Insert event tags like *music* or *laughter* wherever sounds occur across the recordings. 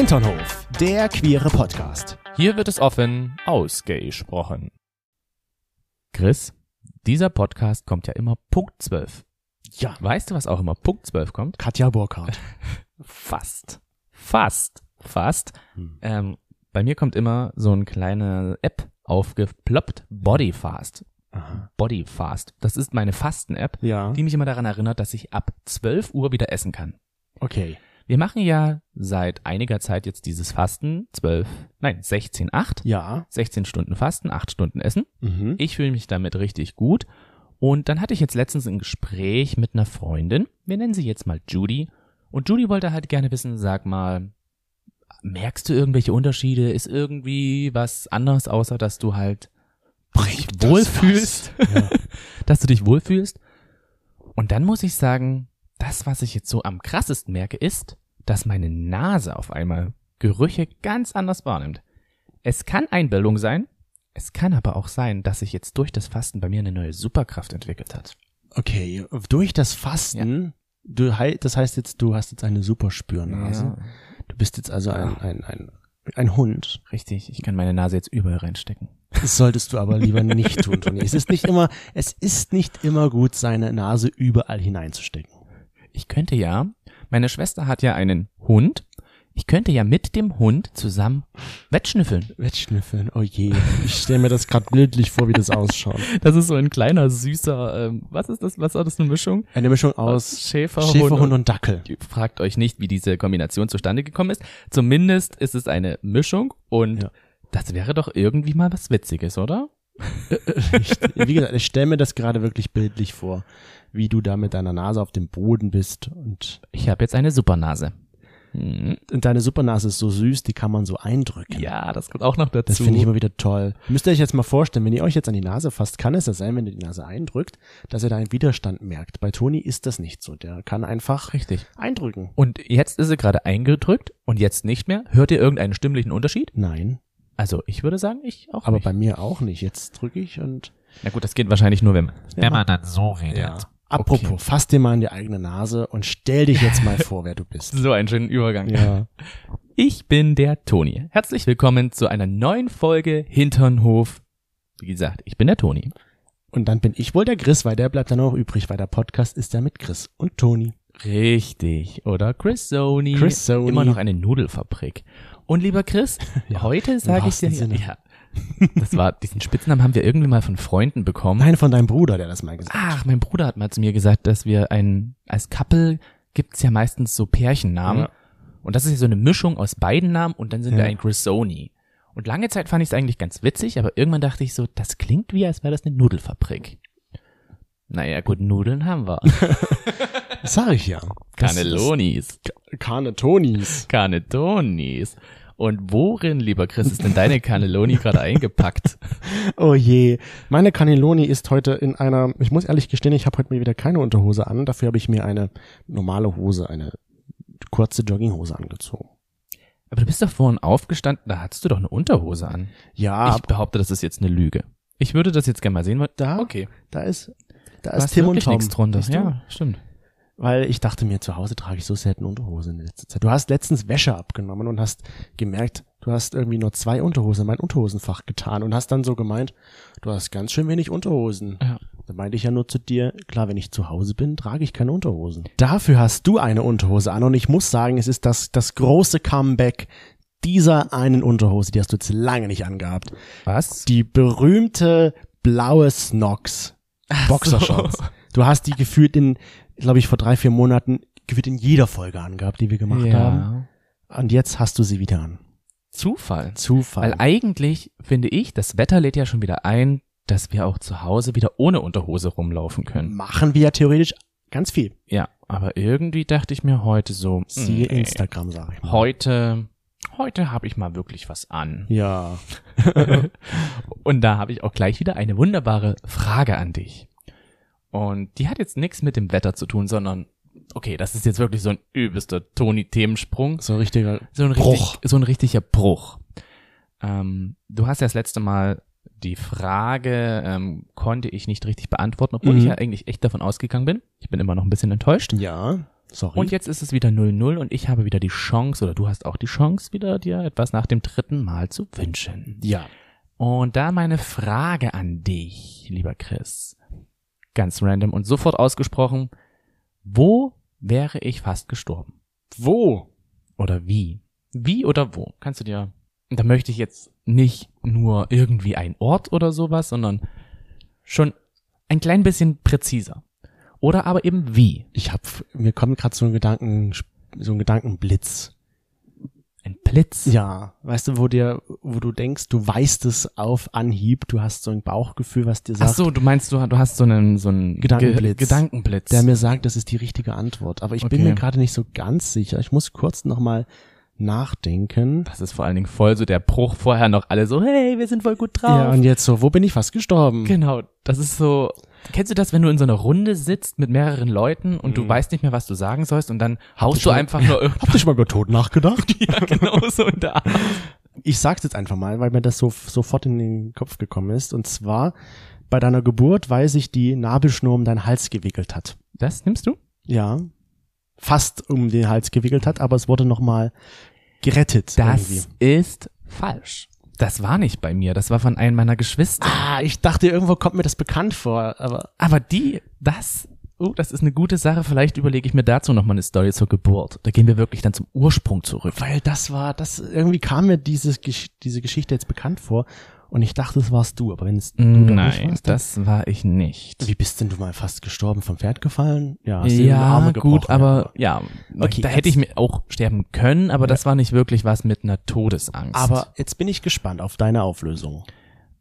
Hinternhof, der queere Podcast. Hier wird es offen ausgesprochen. Chris, dieser Podcast kommt ja immer Punkt 12. Ja, Weißt du, was auch immer Punkt 12 kommt? Katja Burkhardt. *laughs* Fast. Fast. Fast. Hm. Ähm, bei mir kommt immer so eine kleine App aufgeploppt. Bodyfast. Aha. Bodyfast. Das ist meine Fasten-App, Ja, die mich immer daran erinnert, dass ich ab 12 Uhr wieder essen kann. okay. Wir machen ja seit einiger Zeit jetzt dieses Fasten. 12, nein, 16, 8. Ja. 16 Stunden Fasten, 8 Stunden Essen. Mhm. Ich fühle mich damit richtig gut. Und dann hatte ich jetzt letztens ein Gespräch mit einer Freundin. Wir nennen sie jetzt mal Judy. Und Judy wollte halt gerne wissen, sag mal, merkst du irgendwelche Unterschiede? Ist irgendwie was anderes, außer dass du halt dich das wohlfühlst? Ja. *laughs* dass du dich wohlfühlst? Und dann muss ich sagen, das, was ich jetzt so am krassesten merke, ist, dass meine Nase auf einmal Gerüche ganz anders wahrnimmt. Es kann Einbildung sein, es kann aber auch sein, dass sich jetzt durch das Fasten bei mir eine neue Superkraft entwickelt hat. Okay, durch das Fasten, du, hei- das heißt jetzt, du hast jetzt eine super Spürnase. Du bist jetzt also ein, ein, ein, ein Hund. Richtig, ich kann meine Nase jetzt überall reinstecken. Das solltest du aber lieber nicht tun, *laughs* Toni. Es ist nicht immer, es ist nicht immer gut, seine Nase überall hineinzustecken. Ich könnte ja, meine Schwester hat ja einen Hund, ich könnte ja mit dem Hund zusammen wettschnüffeln. Wettschnüffeln, oh je. Ich stelle mir das gerade bildlich vor, wie das ausschaut. Das ist so ein kleiner, süßer, ähm, was ist das, was war das, eine Mischung? Eine Mischung aus Schäferhund, Schäferhund und Dackel. Fragt euch nicht, wie diese Kombination zustande gekommen ist. Zumindest ist es eine Mischung und Ja. das wäre doch irgendwie mal was Witziges, oder? *laughs* Ich, wie gesagt, ich stelle mir das gerade wirklich bildlich vor, wie du da mit deiner Nase auf dem Boden bist und, Ich habe jetzt eine Supernase. Hm. und deine Supernase ist so süß, die kann man so eindrücken. Ja, das kommt auch noch dazu. Das finde ich immer wieder toll. Müsst ihr euch jetzt mal vorstellen, wenn ihr euch jetzt an die Nase fasst, kann es ja sein, wenn ihr die Nase eindrückt, dass ihr da einen Widerstand merkt. Bei Toni ist das nicht so. Der kann einfach Richtig. eindrücken. Und jetzt ist sie gerade eingedrückt und jetzt nicht mehr. Hört ihr irgendeinen stimmlichen Unterschied? Nein, Also ich würde sagen, ich auch aber nicht. bei mir auch nicht. Jetzt drücke ich und Na gut, das geht wahrscheinlich nur, wenn man. Wenn man dann so redet. ja. Apropos, Okay. fass dir mal in die eigene Nase und stell dich jetzt mal *laughs* vor, wer du bist. So einen schönen Übergang. Ja. Ich bin der Toni. Herzlich willkommen zu einer neuen Folge Hinternhof. Wie gesagt, ich bin der Toni. Und dann bin ich wohl der Chris, weil der bleibt dann auch übrig, weil der Podcast ist ja mit Chris und Toni. Richtig. Oder Chris Sony. Chris Sony. Immer noch eine Nudelfabrik. Und lieber Chris, *laughs* heute sage ich dir, ja, das war, diesen Spitznamen haben wir irgendwie mal von Freunden bekommen. Nein, von deinem Bruder, der das mal gesagt hat. Ach, mein Bruder hat mal zu mir gesagt, dass wir ein, als Couple gibt's ja meistens so Pärchennamen. Ja. Und das ist ja so eine Mischung aus beiden Namen und dann sind wir Ja. ein Grisoni. Und lange Zeit fand ich es eigentlich ganz witzig, aber irgendwann dachte ich so, das klingt wie, als wäre das eine Nudelfabrik. Naja, gut, Nudeln haben wir. Das *laughs* sag ich ja. Cannellonis. ist Carnetonis. Und worin, lieber Chris, ist denn deine Cannelloni *laughs* gerade eingepackt? Oh je. Meine Cannelloni ist heute in einer, ich muss ehrlich gestehen, ich habe heute mal wieder keine Unterhose an. Dafür habe ich mir eine normale Hose, eine kurze Jogginghose angezogen. Aber du bist doch vorhin aufgestanden, da hattest du doch eine Unterhose an. Ja, Ich behaupte, das ist jetzt eine Lüge. Ich würde das jetzt gerne mal sehen. weil- da, Okay. da ist, da ist Tim und Tom. nichts drunter. Ja, stimmt. Weil ich dachte mir, zu Hause trage ich so selten Unterhosen in letzter Zeit. Du hast letztens Wäsche abgenommen und hast gemerkt, du hast irgendwie nur zwei Unterhosen in mein Unterhosenfach getan und hast dann so gemeint, du hast ganz schön wenig Unterhosen. Ja. Da meinte ich ja nur zu dir, klar, wenn ich zu Hause bin, trage ich keine Unterhosen. Dafür hast du eine Unterhose an und ich muss sagen, es ist das, das große Comeback dieser einen Unterhose, die hast du jetzt lange nicht angehabt. Was? Die berühmte blaue Snox Boxershorts. Du hast die gefühlt in, glaube ich, vor drei, vier Monaten gefühlt in jeder Folge angehabt, die wir gemacht haben. Und jetzt hast du sie wieder an. Zufall. Zufall. Weil eigentlich finde ich, das Wetter lädt ja schon wieder ein, dass wir auch zu Hause wieder ohne Unterhose rumlaufen können. Machen wir ja theoretisch ganz viel. Ja, aber irgendwie dachte ich mir heute so, Siehe nee, Instagram, sag ich mal. heute, heute habe ich mal wirklich was an. Ja. *laughs* Und da habe ich auch gleich wieder eine wunderbare Frage an dich. Und die hat jetzt nichts mit dem Wetter zu tun, sondern, okay, das ist jetzt wirklich so ein übelster Toni-Themensprung. So ein richtiger So ein, Bruch. Richtig, so ein richtiger Bruch. Ähm, du hast ja das letzte Mal die Frage, ähm, konnte ich nicht richtig beantworten, obwohl Mhm. ich ja eigentlich echt davon ausgegangen bin. Ich bin immer noch ein bisschen enttäuscht. Ja. Sorry. Und jetzt ist es wieder 0-0 und ich habe wieder die Chance, oder du hast auch die Chance, wieder dir etwas nach dem dritten Mal zu wünschen. ja. Und da meine Frage an dich, lieber Chris, ganz random und sofort ausgesprochen, wo wäre ich fast gestorben? Wo? Oder wie? Wie oder wo? Kannst du dir, da möchte ich jetzt nicht nur irgendwie ein Ort oder sowas, sondern schon ein klein bisschen präziser. Oder aber eben wie? Ich hab, mir kommt gerade so ein Gedanken, so ein Gedankenblitz. Ein Blitz. Ja, weißt du, wo dir, wo du denkst, du weißt es auf Anhieb, du hast so ein Bauchgefühl, was dir Ach sagt, so, du meinst, du, du hast so einen, so einen Gedankenblitz. Ge Gedankenblitz. der mir sagt, das ist die richtige Antwort. Aber ich bin Okay. mir gerade nicht so ganz sicher. Ich muss kurz nochmal nachdenken. das ist vor allen Dingen voll so der Bruch vorher noch alle so, hey, wir sind voll gut drauf. Ja, und jetzt so, wo bin ich fast gestorben? Genau, das ist so. Kennst du das, wenn du in so einer Runde sitzt mit mehreren Leuten und du weißt nicht mehr, was du sagen sollst und dann haust ich du mal- einfach nur irgendwie. Habt ihr schon mal über Tod nachgedacht? *laughs* ja, genau so in der Art. Ich sag's jetzt einfach mal, weil mir das so sofort in den Kopf gekommen ist. Und zwar, bei deiner Geburt, weil sich die Nabelschnur um deinen Hals gewickelt hat. Das nimmst du? Ja. Fast um den Hals gewickelt hat, aber es wurde nochmal gerettet. Das irgendwie. ist falsch. Das war nicht bei mir, das war von einem meiner Geschwister. Ah, ich dachte, irgendwo kommt mir das bekannt vor, aber Aber die, das, oh, das ist eine gute Sache. Vielleicht überlege ich mir dazu nochmal eine Story zur Geburt. Da gehen wir wirklich dann zum Ursprung zurück. weil das war, das irgendwie kam mir dieses, diese Geschichte jetzt bekannt vor und ich dachte, es warst du, aber wenn es du Nein, warst, das war ich nicht. wie bist denn du mal fast gestorben, vom Pferd gefallen? Ja, hast Ja, Arme gut, aber ja, Okay, da hätte ich mir auch sterben können, aber das war nicht wirklich was mit einer Todesangst. Aber jetzt bin ich gespannt auf deine Auflösung.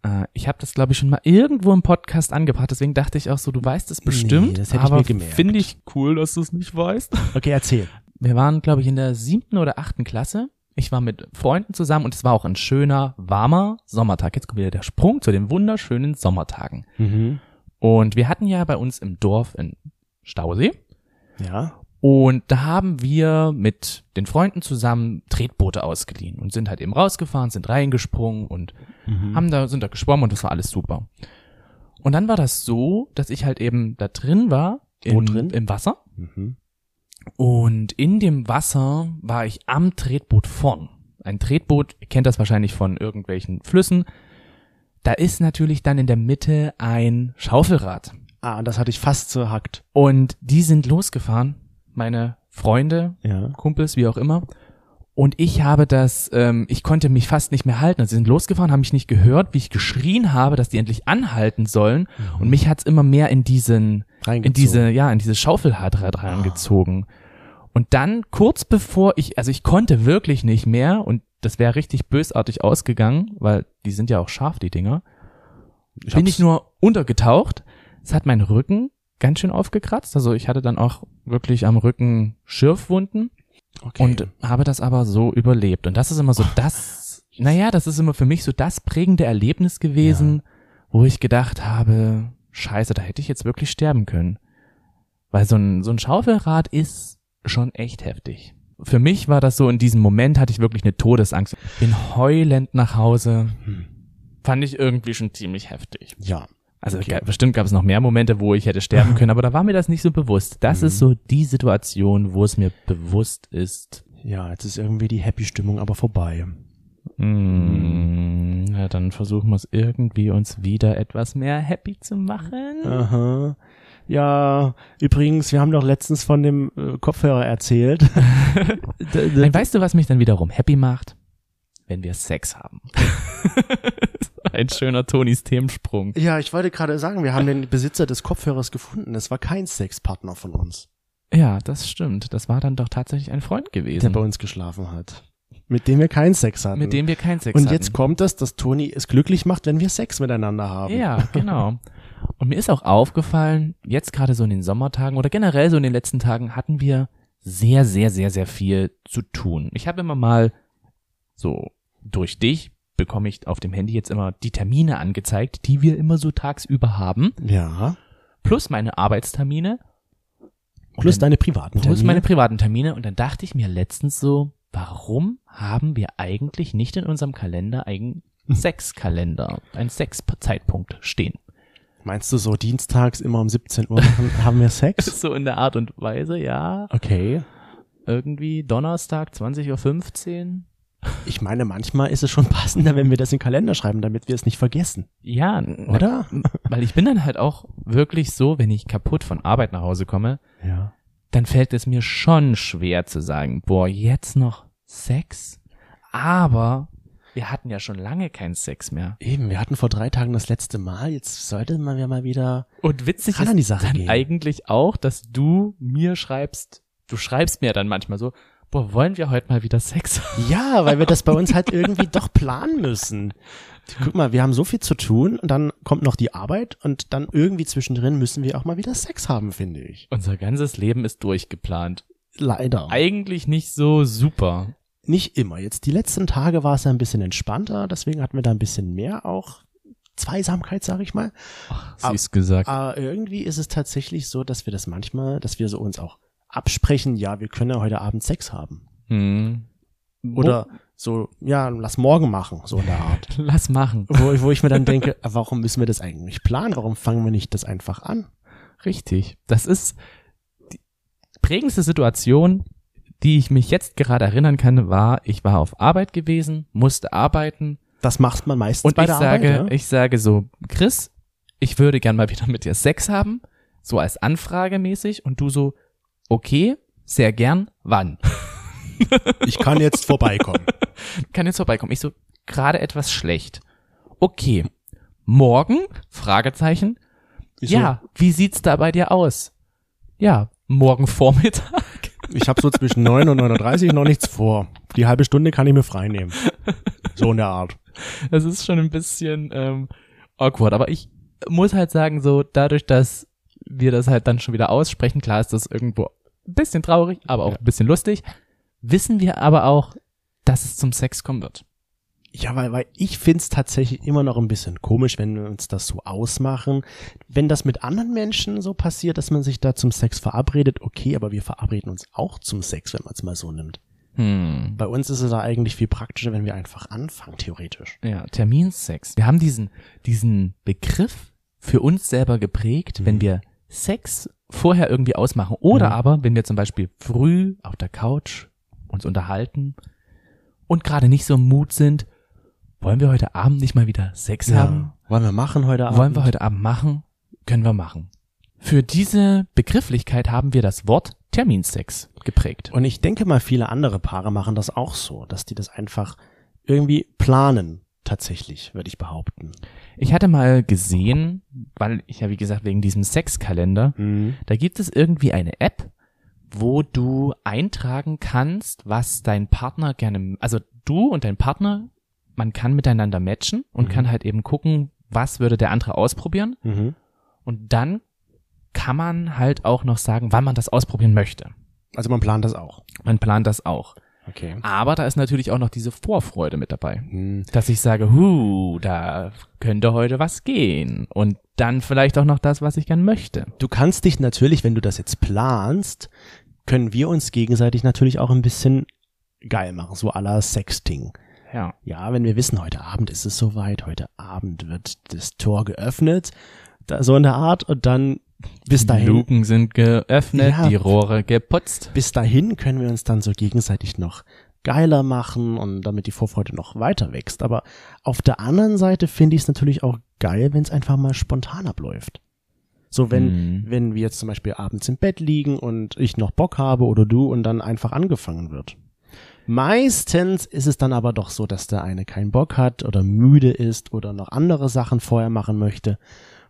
äh, ich habe das, glaube ich, schon mal irgendwo im Podcast angebracht, deswegen dachte ich auch so, du weißt es bestimmt. das hätte ich aber. Finde ich cool, dass du es nicht weißt. Okay, erzähl. Wir waren, glaube ich, in der siebten oder achten Klasse. Ich war mit Freunden zusammen und es war auch ein schöner, warmer Sommertag. Jetzt kommt wieder der Sprung zu den wunderschönen Sommertagen. Mhm. Und wir hatten ja bei uns im Dorf in Stausee. Ja. Und da haben wir mit den Freunden zusammen Tretboote ausgeliehen und sind halt eben rausgefahren, sind reingesprungen und Mhm. haben da, sind da geschwommen und das war alles super. Und dann war das so, dass ich halt eben da drin war, im, drin? im Wasser. Mhm. Und in dem Wasser war ich am Tretboot vorn. Ein Tretboot, ihr kennt das wahrscheinlich von irgendwelchen Flüssen. Da ist natürlich dann in der Mitte ein Schaufelrad. Ah, das hatte ich fast zerhackt. Und die sind losgefahren, meine Freunde, Ja. Kumpels, wie auch immer. Und ich habe das, ähm, ich konnte mich fast nicht mehr halten. Also sie sind losgefahren, haben mich nicht gehört, wie ich geschrien habe, dass die endlich anhalten sollen. Und mich hat's immer mehr in diesen, in diese, ja, in diese Schaufelrad reingezogen. Und dann kurz bevor ich, also ich konnte wirklich nicht mehr und das wäre richtig bösartig ausgegangen, weil die sind ja auch scharf, die Dinger. Ich bin ich nur untergetaucht. Es hat meinen Rücken ganz schön aufgekratzt. Also ich hatte dann auch wirklich am Rücken Schürfwunden okay. und habe das aber so überlebt. Und das ist immer so das, naja, das ist immer für mich so das prägende Erlebnis gewesen, wo ich gedacht habe, scheiße, da hätte ich jetzt wirklich sterben können. Weil so ein, so ein Schaufelrad ist schon echt heftig. Für mich war das so, in diesem Moment hatte ich wirklich eine Todesangst. Bin heulend nach Hause. Hm. Fand ich irgendwie schon ziemlich heftig. ja. Also Okay. bestimmt gab es noch mehr Momente, wo ich hätte sterben können, aber da war mir das nicht so bewusst. Das Mhm. ist so die Situation, wo es mir bewusst ist. Ja, jetzt ist irgendwie die Happy-Stimmung aber vorbei. Mm, ja, dann versuchen wir es irgendwie uns wieder etwas mehr happy zu machen. Aha. Ja, übrigens, wir haben doch letztens von dem äh, Kopfhörer erzählt. *laughs* Nein, weißt du, was mich dann wiederum happy macht? Wenn wir Sex haben. *laughs* Ein schöner Tonis Themensprung. ja, ich wollte gerade sagen, wir haben den Besitzer des Kopfhörers gefunden. Es war kein Sexpartner von uns, Ja, das stimmt. Das war dann doch tatsächlich ein Freund der gewesen, bei uns geschlafen hat. Mit dem wir keinen Sex hatten. mit dem wir keinen Sex Und hatten. jetzt kommt es, dass Toni es glücklich macht, wenn wir Sex miteinander haben. Ja, genau. *laughs* Und mir ist auch aufgefallen, jetzt gerade so in den Sommertagen oder generell so in den letzten Tagen hatten wir sehr, sehr, sehr, sehr viel zu tun. Ich habe immer mal so durch dich bekomme ich auf dem Handy jetzt immer die Termine angezeigt, die wir immer so tagsüber haben, Ja. plus meine Arbeitstermine, Plus dann- deine privaten plus Termine. meine privaten Termine. Und dann dachte ich mir letztens so, warum haben wir eigentlich nicht in unserem Kalender einen Sexkalender, einen Sexzeitpunkt stehen? Meinst du so dienstags immer um 17 Uhr *laughs* haben wir Sex? *laughs* So in der Art und Weise, ja. Okay. Irgendwie Donnerstag, 20.15 Uhr. Ich meine, manchmal ist es schon passender, wenn wir das in den Kalender schreiben, damit wir es nicht vergessen. Ja, Oder? Weil ich bin dann halt auch wirklich so, wenn ich kaputt von Arbeit nach Hause komme, Ja. dann fällt es mir schon schwer zu sagen, boah, jetzt noch Sex? Aber wir hatten ja schon lange keinen Sex mehr. Eben, wir hatten vor drei Tagen das letzte Mal, jetzt sollte man ja mal wieder Und witzig ist an die Sache dann gehen. eigentlich auch, dass du mir schreibst, du schreibst mir dann manchmal so, boah, wollen wir heute mal wieder Sex haben? Ja, weil wir das bei uns halt irgendwie doch planen müssen. Guck mal, wir haben so viel zu tun und dann kommt noch die Arbeit und dann irgendwie zwischendrin müssen wir auch mal wieder Sex haben, finde ich. Unser ganzes Leben ist durchgeplant. Leider. Eigentlich nicht so super. Nicht immer. Jetzt die letzten Tage war es ja ein bisschen entspannter, deswegen hatten wir da ein bisschen mehr auch Zweisamkeit, sag ich mal. Süß gesagt. Aber irgendwie ist es tatsächlich so, dass wir das manchmal, dass wir so uns auch absprechen, ja, wir können ja heute Abend Sex haben. Hm. Oder so, ja, lass morgen machen, so in der Art. *laughs* Lass machen. wo, wo ich mir dann denke, *laughs* warum müssen wir das eigentlich planen? Warum fangen wir nicht das einfach an? Richtig. Das ist die prägendste Situation, die ich mich jetzt gerade erinnern kann, war, ich war auf Arbeit gewesen, musste arbeiten Das macht man meistens und bei ich der sage, Arbeit. Ja? ich sage so, Chris, ich würde gern mal wieder mit dir Sex haben, so als Anfrage mäßig und du so, okay, sehr gern, wann? *laughs* Ich kann jetzt vorbeikommen. *laughs* Kann jetzt vorbeikommen. Ich so, gerade etwas schlecht. Okay, morgen? Fragezeichen. Ich so, Ja, wie sieht's da bei dir aus? Ja, morgen Vormittag. Ich habe so zwischen 9 und 9.30 noch nichts vor. Die halbe Stunde kann ich mir frei nehmen. So in der Art. Das ist schon ein bisschen ähm, awkward, aber ich muss halt sagen, so dadurch, dass wir das halt dann schon wieder aussprechen, klar ist das irgendwo ein bisschen traurig, aber auch Ja. ein bisschen lustig, wissen wir aber auch, dass es zum Sex kommen wird. Ja, weil, weil ich find's tatsächlich immer noch ein bisschen komisch, wenn wir uns das so ausmachen. Wenn das mit anderen Menschen so passiert, dass man sich da zum Sex verabredet, okay, aber wir verabreden uns auch zum Sex, wenn man es mal so nimmt. Hm. Bei uns ist es da eigentlich viel praktischer, wenn wir einfach anfangen, theoretisch. Ja, Terminsex. Wir haben diesen, diesen Begriff für uns selber geprägt, wenn wir Sex vorher irgendwie ausmachen. Oder Mhm. aber, wenn wir zum Beispiel früh auf der Couch uns unterhalten und gerade nicht so im Mut sind, wollen wir heute Abend nicht mal wieder Sex haben? Wollen wir machen heute Abend? Wollen wir heute Abend machen? Können wir machen. Für diese Begrifflichkeit haben wir das Wort Terminsex geprägt. Und ich denke mal, viele andere Paare machen das auch so, dass die das einfach irgendwie planen, tatsächlich, würde ich behaupten. Ich hatte mal gesehen, weil ich ja wie gesagt wegen diesem Sexkalender, Da gibt es irgendwie eine App, wo du eintragen kannst, was dein Partner gerne, also du und dein Partner, man kann miteinander matchen und Mhm. kann halt eben gucken, was würde der andere ausprobieren. Mhm. Und dann kann man halt auch noch sagen, wann man das ausprobieren möchte. Also man plant das auch. Man plant das auch. Okay. Aber da ist natürlich auch noch diese Vorfreude mit dabei. Hm. Dass ich sage, hu, da könnte heute was gehen. Und dann vielleicht auch noch das, was ich gern möchte. Du kannst dich natürlich, wenn du das jetzt planst, können wir uns gegenseitig natürlich auch ein bisschen geil machen, so la Sexting. Ja. Ja, wenn wir wissen, heute Abend ist es soweit, heute Abend wird das Tor geöffnet, da, so in der Art, und dann bis Die dahin, Luken sind geöffnet, Ja. die Rohre geputzt. bis dahin können wir uns dann so gegenseitig noch geiler machen und damit die Vorfreude noch weiter wächst. Aber auf der anderen Seite finde ich es natürlich auch geil, wenn es einfach mal spontan abläuft. So, wenn, Mhm. wenn wir jetzt zum Beispiel abends im Bett liegen und ich noch Bock habe oder du und dann einfach angefangen wird. Meistens ist es dann aber doch so, dass der eine keinen Bock hat oder müde ist oder noch andere Sachen vorher machen möchte,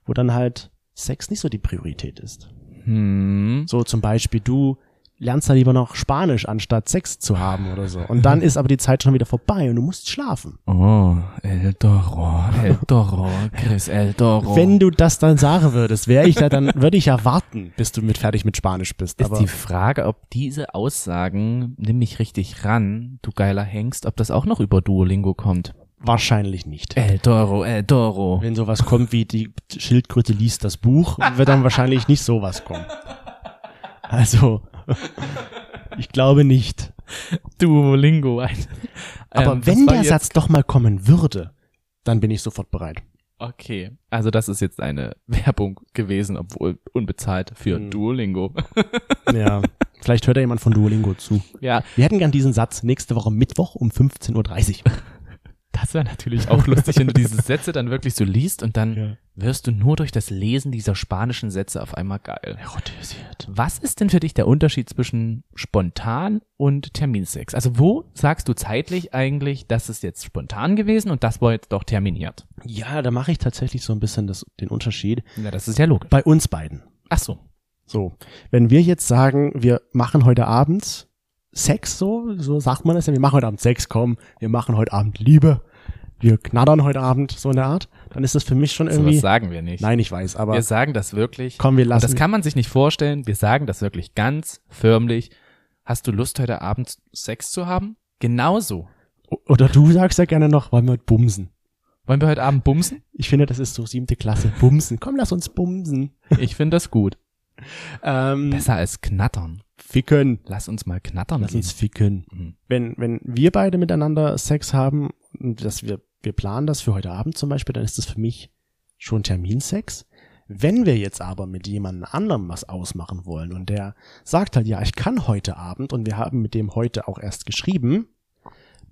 wo dann halt Sex nicht so die Priorität ist. Hm. So zum Beispiel du lernst da lieber noch Spanisch, anstatt Sex zu haben oder so. Und dann ist aber die Zeit schon wieder vorbei und du musst schlafen. Oh, El Toro, El Toro, Chris El Toro. Wenn du das dann sagen würdest, wäre ich da dann, würde ich ja warten, bis du mit fertig mit Spanisch bist. ist Aber die Frage, ob diese Aussagen, nimm mich richtig ran, du geiler Hengst, ob das auch noch über Duolingo kommt. wahrscheinlich nicht. El Toro, El Toro. Wenn sowas kommt wie die Schildkröte liest das Buch, wird dann wahrscheinlich nicht sowas kommen. Also, ich glaube nicht. Duolingo. *laughs* Ein, Aber Ähm, wenn der Satz doch mal kommen würde, dann bin ich sofort bereit. Okay, also das ist jetzt eine *laughs* Werbung gewesen, obwohl unbezahlt für Hm. Duolingo. *laughs* Ja, vielleicht hört ja jemand von Duolingo zu. Ja, Wir hätten gern diesen Satz nächste Woche Mittwoch um 15.30 Uhr. Das wäre natürlich auch lustig, wenn du diese *laughs* Sätze dann wirklich so liest und dann Ja. wirst du nur durch das Lesen dieser spanischen Sätze auf einmal geil. Erotisiert. Was ist denn für dich der Unterschied zwischen spontan und Terminsex? Also wo sagst du zeitlich eigentlich, das ist jetzt spontan gewesen und das war jetzt doch terminiert? Ja, da mache ich tatsächlich so ein bisschen das, den Unterschied. Ja, das ist ja logisch. Bei uns beiden. Ach so. So, wenn wir jetzt sagen, wir machen heute Abend Sex, so, so sagt man das ja, wir machen heute Abend Sex, komm, wir machen heute Abend Liebe, wir knattern heute Abend, so in der Art, dann ist das für mich schon So irgendwie. was sagen wir nicht. Nein, ich weiß, aber wir sagen das wirklich. komm, wir lassen. das kann man sich nicht vorstellen. Wir sagen das wirklich ganz förmlich. Hast du Lust, heute Abend Sex zu haben? Genauso. oder du sagst ja gerne noch, wollen wir heute bumsen. Wollen wir heute Abend bumsen? Ich finde, das ist so siebte Klasse. Bumsen. Komm, lass uns bumsen. Ich finde das gut. *laughs* Ähm, Besser als knattern. Ficken. Lass uns mal knattern. Lass gehen. uns ficken. Mhm. Wenn, wenn wir beide miteinander Sex haben und dass wir, wir planen das für heute Abend zum Beispiel, dann ist das für mich schon Terminsex. Wenn wir jetzt aber mit jemandem anderem was ausmachen wollen und der sagt halt, ja, ich kann heute Abend und wir haben mit dem heute auch erst geschrieben,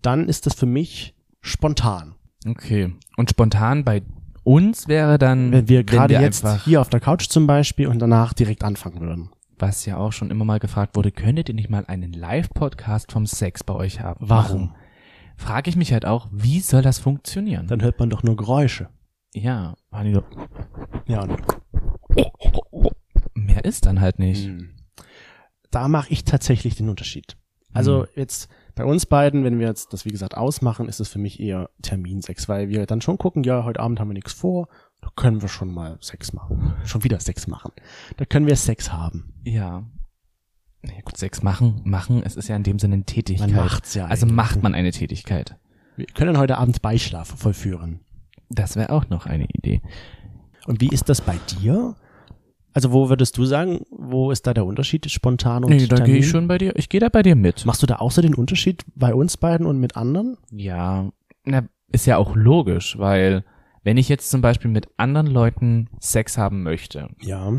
dann ist das für mich spontan. Okay. Und spontan bei uns wäre dann, Wenn wir gerade jetzt hier auf der Couch zum Beispiel und danach direkt anfangen würden. Was ja auch schon immer mal gefragt wurde, könntet ihr nicht mal einen Live-Podcast vom Sex bei euch haben? Warum? Frage ich mich halt auch, wie soll das funktionieren? Dann hört man doch nur Geräusche. ja, waren die so, Ja, und mehr ist dann halt nicht. Hm. Da mache ich tatsächlich den Unterschied. Also Hm. jetzt bei uns beiden, wenn wir jetzt das wie gesagt ausmachen, ist es für mich eher Terminsex, weil wir dann schon gucken, ja, heute Abend haben wir nichts vor, da können wir schon mal Sex machen. Schon wieder Sex machen. Da können wir Sex haben. Ja. Ja, gut, Sex machen, machen, es ist ja in dem Sinne eine Tätigkeit. Man macht's ja. also eigentlich. macht man eine Tätigkeit. Wir können heute Abend Beischlaf vollführen. Das wäre auch noch eine Idee. Und wie ist das bei dir? Also wo würdest du sagen, wo ist da der Unterschied spontan und Nee, da gehe ich schon bei dir. Ich gehe da bei dir mit. Machst du da auch so den Unterschied bei uns beiden und mit anderen? Ja, na, ist ja auch logisch, weil wenn ich jetzt zum Beispiel mit anderen Leuten Sex haben möchte, Ja.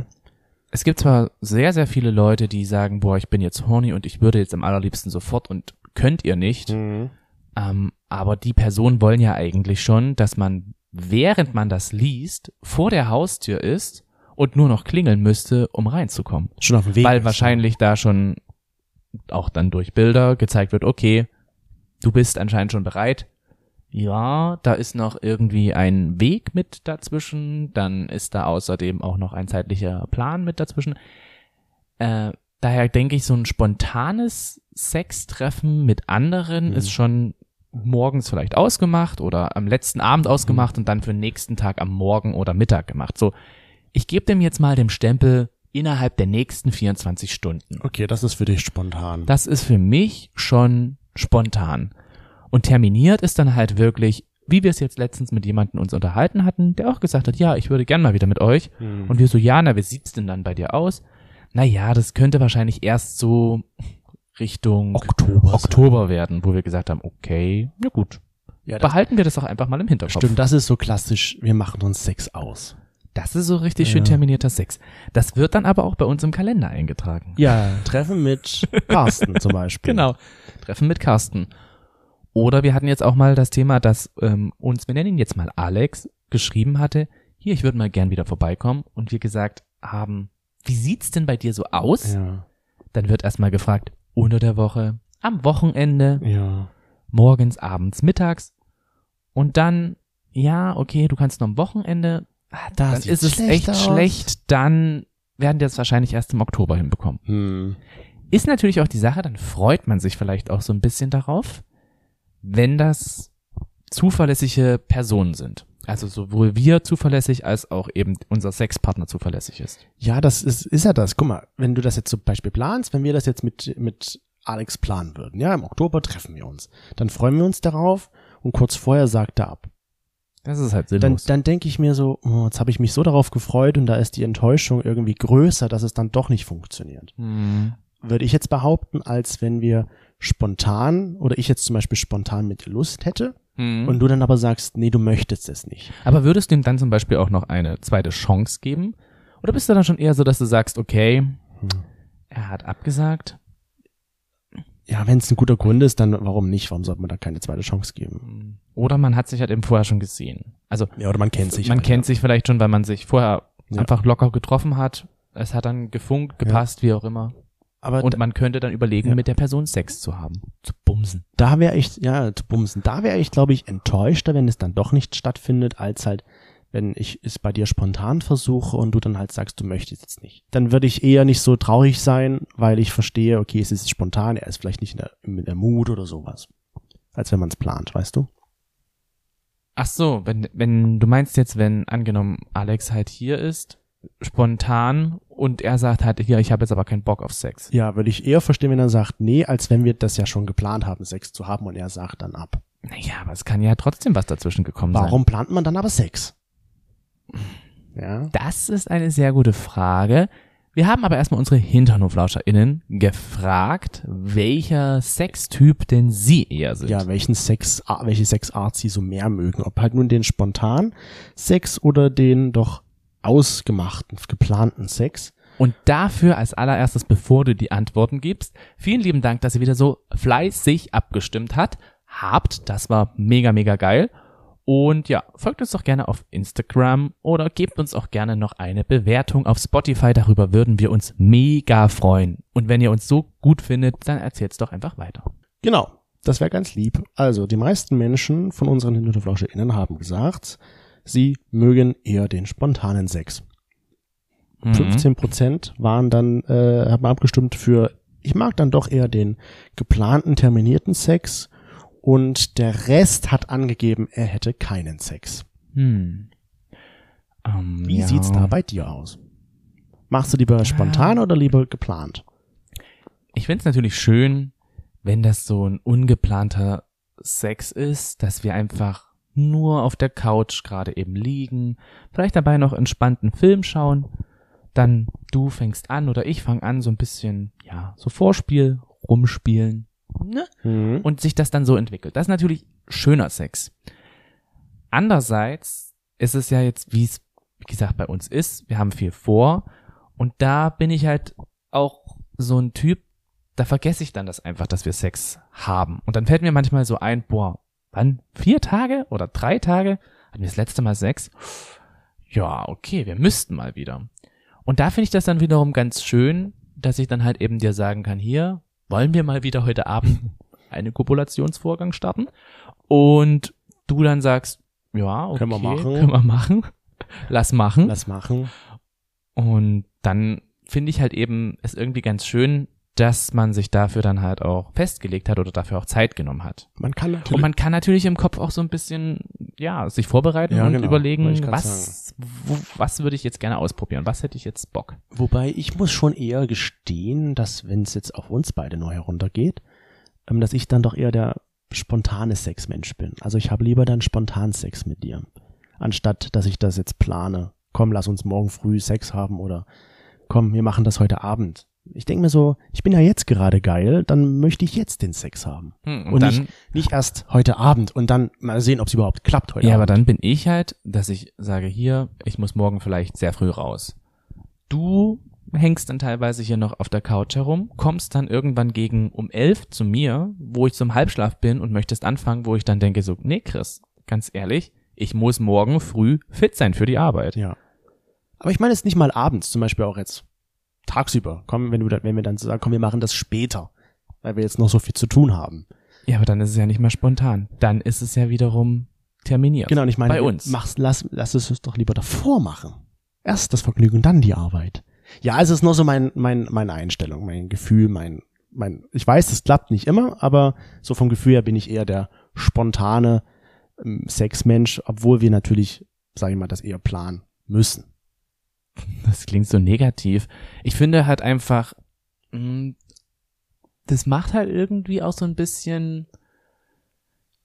es gibt zwar sehr, sehr viele Leute, die sagen, boah, ich bin jetzt horny und ich würde jetzt am allerliebsten sofort und könnt ihr nicht, Mhm. ähm, aber die Personen wollen ja eigentlich schon, dass man, während man das liest, vor der Haustür ist und nur noch klingeln müsste, um reinzukommen. Schon auf dem Weg. Weil wahrscheinlich da schon auch dann durch Bilder gezeigt wird, okay, du bist anscheinend schon bereit. Ja, da ist noch irgendwie ein Weg mit dazwischen, dann ist da außerdem auch noch ein zeitlicher Plan mit dazwischen. Äh, daher denke ich, so ein spontanes Sextreffen mit anderen Mhm. ist schon morgens vielleicht ausgemacht oder am letzten Abend ausgemacht und dann für den nächsten Tag am Morgen oder Mittag gemacht. So, ich gebe dem jetzt mal dem Stempel innerhalb der nächsten 24 Stunden. Okay, das ist für dich spontan. Das ist für mich schon spontan. Und terminiert ist dann halt wirklich, wie wir es jetzt letztens mit jemandem uns unterhalten hatten, der auch gesagt hat, ja, ich würde gern mal wieder mit euch. Mhm. Und wir so, ja, na, wie sieht's denn dann bei dir aus? Na ja, das könnte wahrscheinlich erst so Richtung Oktober. Oktober werden, wo wir gesagt haben, okay, na gut, ja, behalten wir das auch einfach mal im Hinterkopf. stimmt, das ist so klassisch, wir machen uns Sex aus. Das ist so richtig schön Ja. terminierter Sex. Das wird dann aber auch bei uns im Kalender eingetragen. Ja, Treffen mit *laughs* Carsten zum Beispiel. Genau. Treffen mit Carsten. Oder wir hatten jetzt auch mal das Thema, dass ähm, uns, wir nennen ihn jetzt mal Alex, geschrieben hatte, hier, ich würde mal gern wieder vorbeikommen und wir gesagt haben, wie sieht's denn bei dir so aus? Ja, Dann wird erstmal gefragt, unter der Woche, am Wochenende, ja. morgens, abends, mittags und dann, ja, okay, du kannst noch am Wochenende, ah, Da dann ist es echt aus. schlecht, dann werden wir es wahrscheinlich erst im Oktober hinbekommen. Hm. Ist natürlich auch die Sache, dann freut man sich vielleicht auch so ein bisschen darauf, wenn das zuverlässige Personen sind. Also sowohl wir zuverlässig als auch eben unser Sexpartner zuverlässig ist. Ja, das ist, ist ja das. Guck mal, wenn du das jetzt zum Beispiel planst, wenn wir das jetzt mit, mit Alex planen würden, ja, im Oktober treffen wir uns, dann freuen wir uns darauf und kurz vorher sagt er ab. Das ist halt Dann, sinnlos. dann denke ich mir so, oh, jetzt habe ich mich so darauf gefreut und da ist die Enttäuschung irgendwie größer, dass es dann doch nicht funktioniert. Hm. Würde ich jetzt behaupten, als wenn wir spontan oder ich jetzt zum Beispiel spontan mit Lust hätte Mhm. und du dann aber sagst, nee, du möchtest es nicht. Aber würdest du ihm dann zum Beispiel auch noch eine zweite Chance geben? Oder bist du dann schon eher so, dass du sagst, okay, Hm. er hat abgesagt? Ja, wenn es ein guter Grund ist, dann warum nicht? Warum sollte man da keine zweite Chance geben? Oder man hat sich halt eben vorher schon gesehen. Also Ja, oder man kennt sich. man halt, kennt sich vielleicht schon, weil man sich vorher Ja. einfach locker getroffen hat. Es hat dann gefunkt, gepasst, wie auch immer. Aber Und man könnte dann überlegen, Ja. mit der Person Sex zu haben. Zu bumsen. da wäre ich, ja, zu bumsen, da wäre ich, glaube ich, enttäuschter, wenn es dann doch nicht stattfindet, als halt, wenn ich es bei dir spontan versuche und du dann halt sagst, du möchtest jetzt nicht. Dann würde ich eher nicht so traurig sein, weil ich verstehe, okay, es ist spontan, er ist vielleicht nicht in der, in der Mut oder sowas. Als wenn man es plant, weißt du? Ach so, wenn, wenn, du meinst jetzt, wenn angenommen Alex halt hier ist, spontan, und er sagt halt, hier, ich habe jetzt aber keinen Bock auf Sex. Ja, würde ich eher verstehen, wenn er sagt, nee, als wenn wir das ja schon geplant haben, Sex zu haben und er sagt dann ab. Naja, aber es kann ja trotzdem was dazwischen gekommen sein. Warum plant man dann aber Sex? Ja. Das ist eine sehr gute Frage. Wir haben aber erstmal unsere HinternhoflauscherInnen gefragt, welcher Sextyp denn sie eher sind. Ja, welchen Sex, welche Sexart sie so mehr mögen. Ob halt nun den spontan Sex oder den doch ausgemachten, geplanten Sex. Und dafür als allererstes, bevor du die Antworten gibst, vielen lieben Dank, dass ihr wieder so fleißig abgestimmt hat, habt. Das war mega, mega geil. Und ja, folgt uns doch gerne auf Instagram oder gebt uns auch gerne noch eine Bewertung auf Spotify. Darüber würden wir uns mega freuen. Und wenn ihr uns so gut findet, dann erzählt's doch einfach weiter. Genau. Das wäre ganz lieb. Also, die meisten Menschen von unseren HinterflauscherInnen haben gesagt, sie mögen eher den spontanen Sex. Mhm. 15 Prozent waren dann, äh, haben abgestimmt für, ich mag dann doch eher den geplanten, terminierten Sex. Und der Rest hat angegeben, er hätte keinen Sex. Hm. Ähm, Wie ja. sieht's da bei dir aus? Machst du lieber spontan oder lieber geplant? Ich find's natürlich schön, wenn das so ein ungeplanter Sex ist, dass wir einfach nur auf der Couch gerade eben liegen, vielleicht dabei noch entspannten Film schauen, dann du fängst an oder ich fang an, so ein bisschen, ja, so Vorspiel, rumspielen, ne? Mhm. und sich das dann so entwickelt. Das ist natürlich schöner Sex. Andererseits ist es ja jetzt, wie es, wie gesagt, bei uns ist, wir haben viel vor und da bin ich halt auch so ein Typ, da vergesse ich dann das einfach, dass wir Sex haben. Und dann fällt mir manchmal so ein, boah, wann? Vier Tage oder drei Tage? Hatten wir das letzte Mal Sex? Ja, okay, wir müssten mal wieder. Und da finde ich das dann wiederum ganz schön, dass ich dann halt eben dir sagen kann, hier, wollen wir mal wieder heute Abend *laughs* einen Kopulationsvorgang starten? Und du dann sagst, ja, okay, Können wir machen. Können wir machen. Lass machen. Lass machen. Und dann finde ich halt eben es irgendwie ganz schön, dass man sich dafür dann halt auch festgelegt hat oder dafür auch Zeit genommen hat. Man kann natürlich. Und man kann natürlich im Kopf auch so ein bisschen, ja, sich vorbereiten Ja, und genau, überlegen, was, wo, was würde ich jetzt gerne ausprobieren? Was hätte ich jetzt Bock? Wobei ich muss schon eher gestehen, dass wenn es jetzt auf uns beide neu heruntergeht, ähm, dass ich dann doch eher der spontane Sexmensch bin. Also ich habe lieber dann spontan Sex mit dir, anstatt dass ich das jetzt plane. Komm, lass uns morgen früh Sex haben oder komm, wir machen das heute Abend. Ich denke mir so, ich bin ja jetzt gerade geil, dann möchte ich jetzt den Sex haben. Hm, und, Und, dann, nicht, nicht erst heute Abend und dann mal sehen, ob es überhaupt klappt heute ja, aber Abend. dann bin ich halt, dass ich sage, hier, ich muss morgen vielleicht sehr früh raus. Du hängst dann teilweise hier noch auf der Couch herum, kommst dann irgendwann gegen um elf zu mir, wo ich zum Halbschlaf bin und möchtest anfangen, wo ich dann denke so, nee, Chris, ganz ehrlich, ich muss morgen früh fit sein für die Arbeit. Ja. Aber ich meine jetzt nicht mal abends, zum Beispiel auch jetzt tagsüber. Komm, wenn, du, wenn wir dann sagen, komm, wir machen das später, weil wir jetzt noch so viel zu tun haben. Ja, aber dann ist es ja nicht mehr spontan. Dann ist es ja wiederum terminiert. Genau, und ich meine, Bei uns. Machst, lass, lass es uns doch lieber davor machen. Erst das Vergnügen, dann die Arbeit. Ja, es ist nur so mein, mein, meine Einstellung, mein Gefühl, mein, mein, ich weiß, es klappt nicht immer, aber so vom Gefühl her bin ich eher der spontane ähm, Sexmensch, obwohl wir natürlich, sage ich mal, das eher planen müssen. Das klingt so negativ. Ich finde halt einfach, mh, das macht halt irgendwie auch so ein bisschen,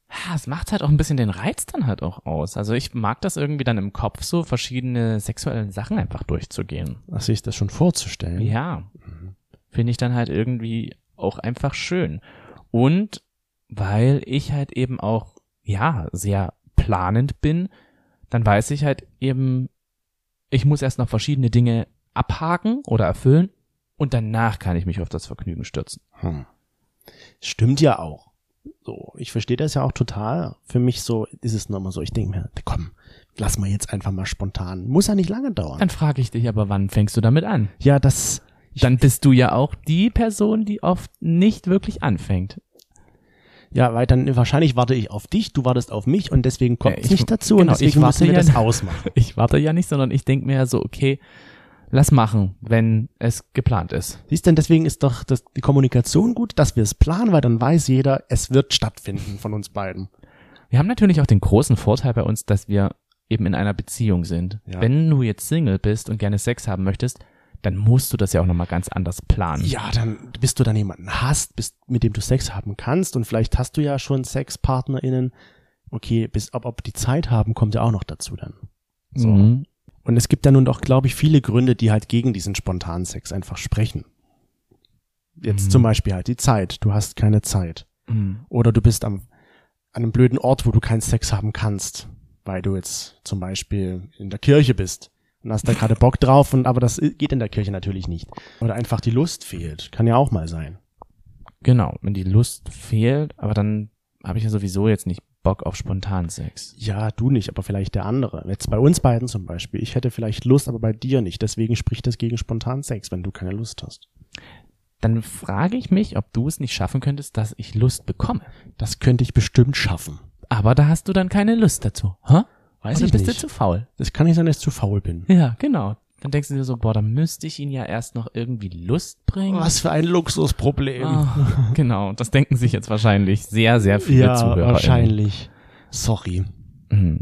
ja, es macht halt auch ein bisschen den Reiz dann halt auch aus. Also ich mag das irgendwie dann im Kopf so, verschiedene sexuellen Sachen einfach durchzugehen. Ach, sich das schon vorzustellen. Ja, finde ich dann halt irgendwie auch einfach schön. Und weil ich halt eben auch ja, sehr planend bin, dann weiß ich halt eben, ich muss erst noch verschiedene Dinge abhaken oder erfüllen und danach kann ich mich auf das Vergnügen stürzen. Hm. Stimmt ja auch. So, ich verstehe das ja auch total. Für mich so ist es nur immer so, ich denke mir, komm, lass mal jetzt einfach mal spontan. Muss ja nicht lange dauern. Dann frage ich dich aber, wann fängst du damit an? Ja, das. Dann bist du ja auch die Person, die oft nicht wirklich anfängt. Ja, weil dann wahrscheinlich warte ich auf dich, du wartest auf mich und deswegen kommt Ja, es ich- nicht dazu genau, und deswegen ich warte ja- das ausmachen. *laughs* Ich warte ja nicht, sondern ich denke mir ja so, okay, lass machen, wenn es geplant ist. Siehst du, deswegen ist doch das, die Kommunikation gut, dass wir es planen, weil dann weiß jeder, es wird stattfinden von uns beiden. Wir haben natürlich auch den großen Vorteil bei uns, dass wir eben in einer Beziehung sind. Ja. Wenn du jetzt Single bist und gerne Sex haben möchtest, dann musst du das ja auch nochmal ganz anders planen. Ja, dann bis du dann jemanden hast, bist, mit dem du Sex haben kannst und vielleicht hast du ja schon SexpartnerInnen. Okay, bis ob, ob die Zeit haben, kommt ja auch noch dazu dann. So. Mhm. Und es gibt ja nun doch, glaube ich, viele Gründe, die halt gegen diesen spontanen Sex einfach sprechen. Jetzt Mhm. zum Beispiel halt die Zeit. Du hast keine Zeit. Mhm. Oder du bist am, an einem blöden Ort, wo du keinen Sex haben kannst, weil du jetzt zum Beispiel in der Kirche bist und hast da gerade Bock drauf und aber das geht in der Kirche natürlich nicht. Oder einfach die Lust fehlt. Kann ja auch mal sein. Genau, wenn die Lust fehlt, aber dann habe ich ja sowieso jetzt nicht Bock auf Spontansex. Ja, du nicht, aber vielleicht der andere. Jetzt bei uns beiden zum Beispiel. Ich hätte vielleicht Lust, aber bei dir nicht. Deswegen spricht das gegen spontanen Sex, wenn du keine Lust hast. Dann frage ich mich, ob du es nicht schaffen könntest, dass ich Lust bekomme. Das könnte ich bestimmt schaffen. Aber da hast du dann keine Lust dazu. Hä? Weiß Oder ich bist nicht. du zu faul? Das kann nicht sein, dass ich zu faul bin. Ja, genau. Dann denkst du dir so, boah, da müsste ich ihn ja erst noch irgendwie Lust bringen. Was für ein Luxusproblem. Ah, *laughs* genau, das denken sich jetzt wahrscheinlich sehr, sehr viele ja, Zuhörer. wahrscheinlich. Sorry. Mhm.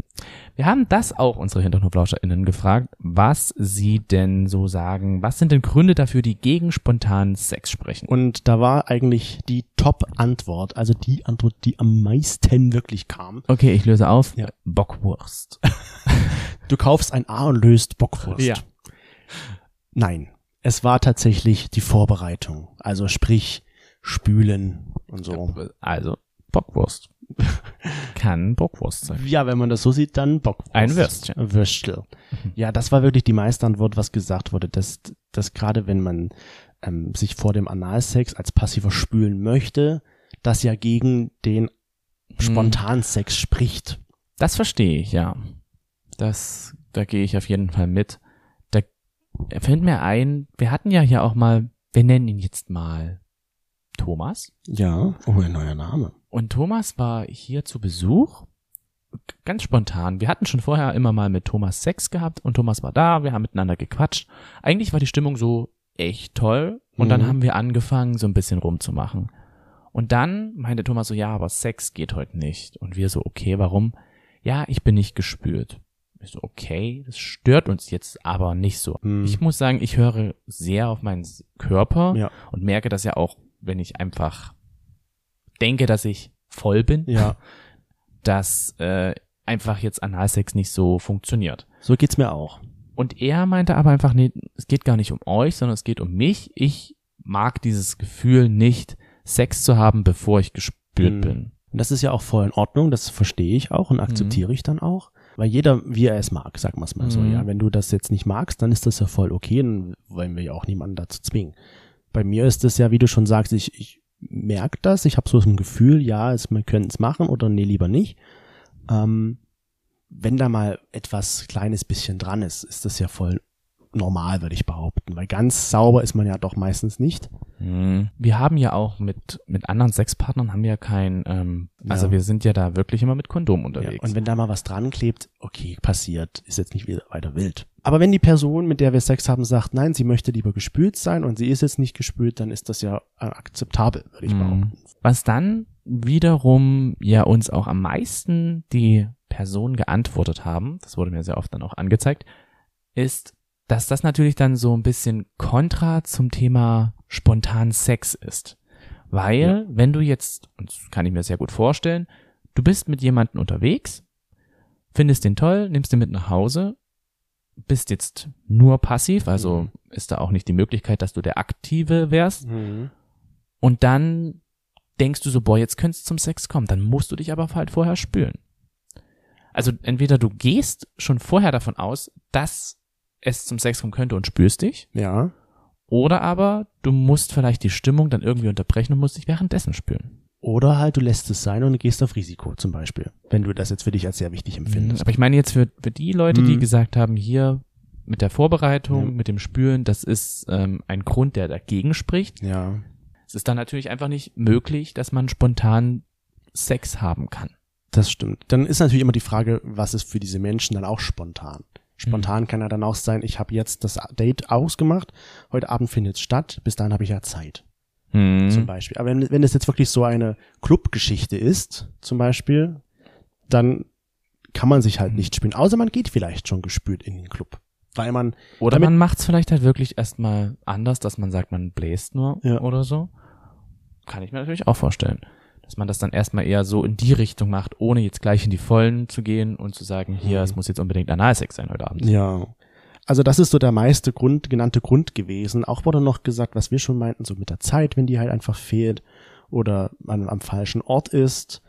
Wir haben das auch unsere HinterhoflauscherInnen gefragt, was sie denn so sagen. Was sind denn Gründe dafür, die gegen spontanen Sex sprechen? Und da war eigentlich die Top-Antwort, also die Antwort, die am meisten wirklich kam. Okay, ich löse auf. Ja. Bockwurst. *laughs* Du kaufst ein A und löst Bockwurst. Ja. Nein, es war tatsächlich die Vorbereitung. Also sprich, spülen und so. Also, Bockwurst. *laughs* Kann Bockwurst sein. Ja, wenn man das so sieht, dann Bockwurst. Ein Würstchen. Würstel. Ja, das war wirklich die meiste Antwort, was gesagt wurde, dass, dass gerade wenn man ähm, sich vor dem Analsex als passiver spülen möchte, das ja gegen den Spontansex spricht. Das verstehe ich, ja. Das, da gehe ich auf jeden Fall mit. Da fällt mir ein, wir hatten ja hier auch mal, wir nennen ihn jetzt mal Thomas. Ja, oh, ein neuer Name. Und Thomas war hier zu Besuch. Ganz spontan. Wir hatten schon vorher immer mal mit Thomas Sex gehabt und Thomas war da, wir haben miteinander gequatscht. Eigentlich war die Stimmung so echt toll und dann Mhm. haben wir angefangen, so ein bisschen rumzumachen. Und dann meinte Thomas so, ja, aber Sex geht heute nicht. Und wir so, okay, warum? Ja, ich bin nicht gespürt. Ich so, okay, das stört uns jetzt aber nicht so. Mhm. Ich muss sagen, ich höre sehr auf meinen Körper Ja. und merke das ja auch, wenn ich einfach denke, dass ich voll bin, Ja, *laughs* dass äh, einfach jetzt Analsex nicht so funktioniert. so geht's mir auch. Und er meinte aber einfach, nee, es geht gar nicht um euch, sondern es geht um mich. Ich mag dieses Gefühl nicht, Sex zu haben, bevor ich gespürt Mhm. bin. Und das ist ja auch voll in Ordnung, das verstehe ich auch und akzeptiere ich dann auch. Weil jeder, wie er es mag, sagen wir es mal so. Mhm. Ja, wenn du das jetzt nicht magst, dann ist das ja voll okay, dann wollen wir ja auch niemanden dazu zwingen. Bei mir ist es ja, wie du schon sagst, ich, ich merke das, ich habe so ein Gefühl, ja, es, wir können es machen oder nee, lieber nicht. Ähm, wenn da mal etwas kleines bisschen dran ist, ist das ja voll normal, würde ich behaupten. Weil ganz sauber ist man ja doch meistens nicht. Mhm. Wir haben ja auch mit, mit anderen Sexpartnern haben wir ja kein, ähm, also Ja. wir sind ja da wirklich immer mit Kondom Ja, unterwegs. und wenn da mal was dran klebt, okay, passiert, ist jetzt nicht wieder weiter wild. Aber wenn die Person, mit der wir Sex haben, sagt, nein, sie möchte lieber gespült sein und sie ist jetzt nicht gespült, dann ist das ja äh, akzeptabel, würde ich Mhm. behaupten. Was dann wiederum ja uns auch am meisten die Personen geantwortet haben, das wurde mir sehr oft dann auch angezeigt, ist, dass das natürlich dann so ein bisschen kontra zum Thema spontan Sex ist. Weil, Ja. wenn du jetzt, und das kann ich mir sehr gut vorstellen, du bist mit jemandem unterwegs, findest den toll, nimmst den mit nach Hause, bist jetzt nur passiv, also Mhm. ist da auch nicht die Möglichkeit, dass du der Aktive wärst, und dann denkst du so, boah, jetzt könnte es zum Sex kommen, dann musst du dich aber halt vorher spülen. Also entweder du gehst schon vorher davon aus, dass es zum Sex kommen könnte und spürst dich, Ja. oder aber du musst vielleicht die Stimmung dann irgendwie unterbrechen und musst dich währenddessen spülen. Oder halt du lässt es sein und gehst auf Risiko zum Beispiel, wenn du das jetzt für dich als sehr wichtig empfindest. Aber ich meine jetzt für, für die Leute, die Mhm. gesagt haben, hier mit der Vorbereitung, Ja. mit dem Spüren, das ist ähm, ein Grund, der dagegen spricht. Ja. Es ist dann natürlich einfach nicht möglich, dass man spontan Sex haben kann. Das stimmt. Dann ist natürlich immer die Frage, was ist für diese Menschen dann auch spontan? Spontan kann ja dann auch sein, ich habe jetzt das Date ausgemacht, heute Abend findet es statt, bis dahin habe ich ja Zeit, Hm. zum Beispiel. Aber wenn, wenn es jetzt wirklich so eine Clubgeschichte ist, zum Beispiel, dann kann man sich halt nicht spielen. Außer man geht vielleicht schon gespült in den Club. Weil man, Oder man macht es vielleicht halt wirklich erstmal anders, dass man sagt, man bläst nur Ja. oder so. Kann ich mir natürlich auch vorstellen. Dass man das dann erstmal eher so in die Richtung macht, ohne jetzt gleich in die Vollen zu gehen und zu sagen, hier, Mhm. es muss jetzt unbedingt Analsex sein heute Abend. ja. Also das ist so der meiste Grund, genannte Grund gewesen. Auch wurde noch gesagt, was wir schon meinten, so mit der Zeit, wenn die halt einfach fehlt oder man am falschen Ort ist.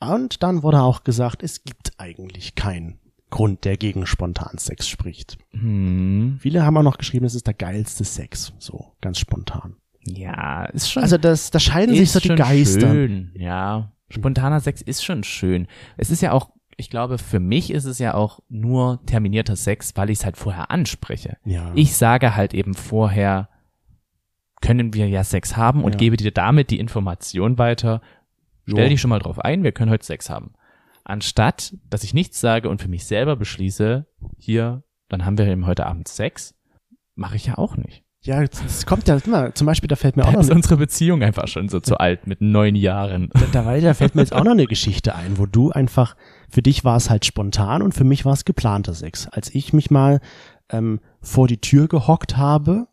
Und dann wurde auch gesagt, es gibt eigentlich keinen Grund, der gegen Spontansex spricht. Hm. Viele haben auch noch geschrieben, es ist der geilste Sex, so ganz spontan. Ja, ist schon. Also das, da scheiden sich so die Geister. Schön, ja. Spontaner Sex ist schon schön. Es ist ja auch, ich glaube, für mich ist es ja auch nur terminierter Sex, weil ich es halt vorher anspreche. Ja. Ich sage halt eben vorher, können wir ja Sex haben und Ja. gebe dir damit die Information weiter. Stell Jo. dich schon mal drauf ein, wir können heute Sex haben. Anstatt, dass ich nichts sage und für mich selber beschließe, hier, dann haben wir eben heute Abend Sex, mache ich ja auch nicht. Ja, es kommt ja immer, zum Beispiel, da fällt mir auch Da noch ist unsere Beziehung einfach schon so zu alt mit neun Jahren. da, da, da fällt mir jetzt auch noch eine Geschichte ein, wo du einfach, für dich war es halt spontan und für mich war es geplanter Sex. Als ich mich mal ähm, vor die Tür gehockt habe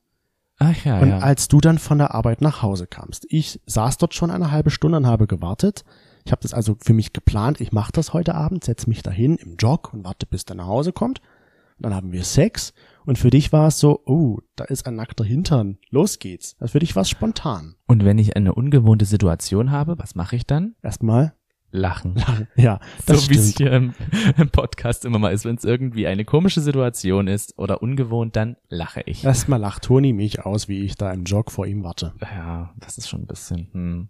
Ach ja, und ja. als du dann von der Arbeit nach Hause kamst. Ich saß dort schon eine halbe Stunde und habe gewartet. Ich habe das also für mich geplant, ich mache das heute Abend, setz mich dahin im Jog und warte, bis der nach Hause kommt. Dann haben wir Sex und für dich war es so, oh, da ist ein nackter Hintern, los geht's. Also für dich war es spontan. Und wenn ich eine ungewohnte Situation habe, was mache ich dann? Erstmal Lachen. *laughs* Ja, das so wie es hier im, im Podcast immer mal ist. Wenn es irgendwie eine komische Situation ist oder ungewohnt, dann lache ich. Erstmal lacht Toni mich aus, wie ich da im Jog vor ihm warte. Ja, das ist schon ein bisschen. Hm.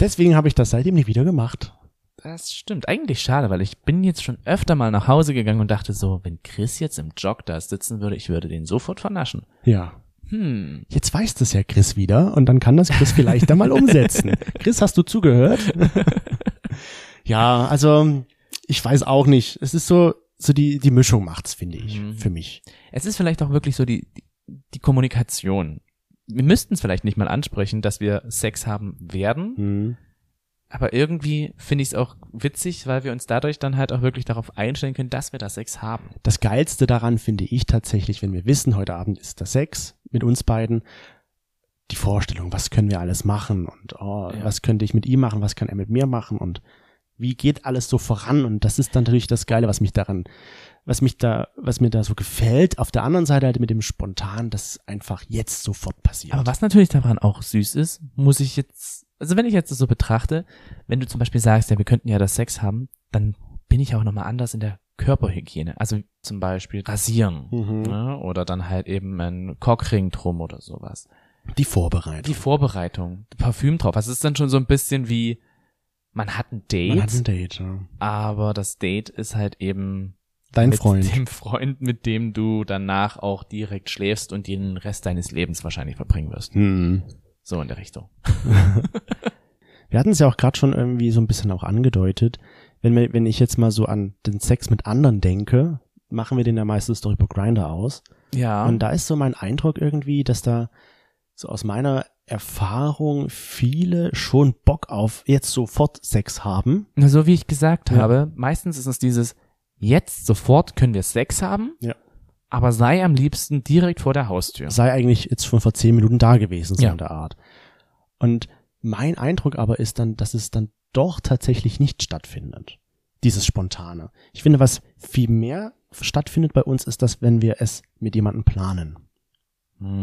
Deswegen habe ich das seitdem nicht wieder gemacht. Das stimmt. Eigentlich schade, weil ich bin jetzt schon öfter mal nach Hause gegangen und dachte so, wenn Chris jetzt im Jog da sitzen würde, ich würde den sofort vernaschen. Ja. Hm. Jetzt weiß das ja Chris wieder und dann kann das Chris vielleicht einmal *laughs* umsetzen. Chris, hast du zugehört? *laughs* ja, also ich weiß auch nicht. Es ist so, so die, die Mischung macht's, finde ich, Mhm. für mich. Es ist vielleicht auch wirklich so die, die, die Kommunikation. Wir müssten es vielleicht nicht mal ansprechen, dass wir Sex haben werden, Mhm. Aber irgendwie finde ich es auch witzig, weil wir uns dadurch dann halt auch wirklich darauf einstellen können, dass wir da Sex haben. Das Geilste daran finde ich tatsächlich, wenn wir wissen, heute Abend ist das Sex mit uns beiden, die Vorstellung, was können wir alles machen und oh, Ja. was könnte ich mit ihm machen, was kann er mit mir machen und wie geht alles so voran und das ist dann natürlich das Geile, was mich daran, was mich da, was mir da so gefällt. Auf der anderen Seite halt mit dem Spontan, das einfach jetzt sofort passiert. Aber was natürlich daran auch süß ist, muss ich jetzt, also wenn ich jetzt das so betrachte, wenn du zum Beispiel sagst, ja, wir könnten ja das Sex haben, dann bin ich auch nochmal anders in der Körperhygiene. Also zum Beispiel rasieren. Mhm. Ne? Oder dann halt eben ein Cockring drum oder sowas. Die Vorbereitung. Die Vorbereitung, Parfüm drauf. Also es ist dann schon so ein bisschen wie, man hat ein Date, Man hat ein Date, ja. aber das Date ist halt eben Dein mit Freund. dem Freund, mit dem du danach auch direkt schläfst und den Rest deines Lebens wahrscheinlich verbringen wirst. Hm. So in der Richtung. *laughs* *laughs* Wir hatten es ja auch gerade schon irgendwie so ein bisschen auch angedeutet. Wenn, wir, wenn ich jetzt mal so an den Sex mit anderen denke, machen wir den ja meistens doch über Grinder aus. Ja. Und da ist so mein Eindruck irgendwie, dass da so aus meiner Erfahrung viele schon Bock auf jetzt sofort Sex haben. Na, so wie ich gesagt Ja. habe, meistens ist es dieses, jetzt sofort können wir Sex haben, Ja. aber sei am liebsten direkt vor der Haustür. Sei eigentlich jetzt schon vor zehn Minuten da gewesen, so Ja. in der Art. Und mein Eindruck aber ist dann, dass es dann doch tatsächlich nicht stattfindet. Dieses Spontane. Ich finde, was viel mehr stattfindet bei uns, ist das, wenn wir es mit jemandem planen.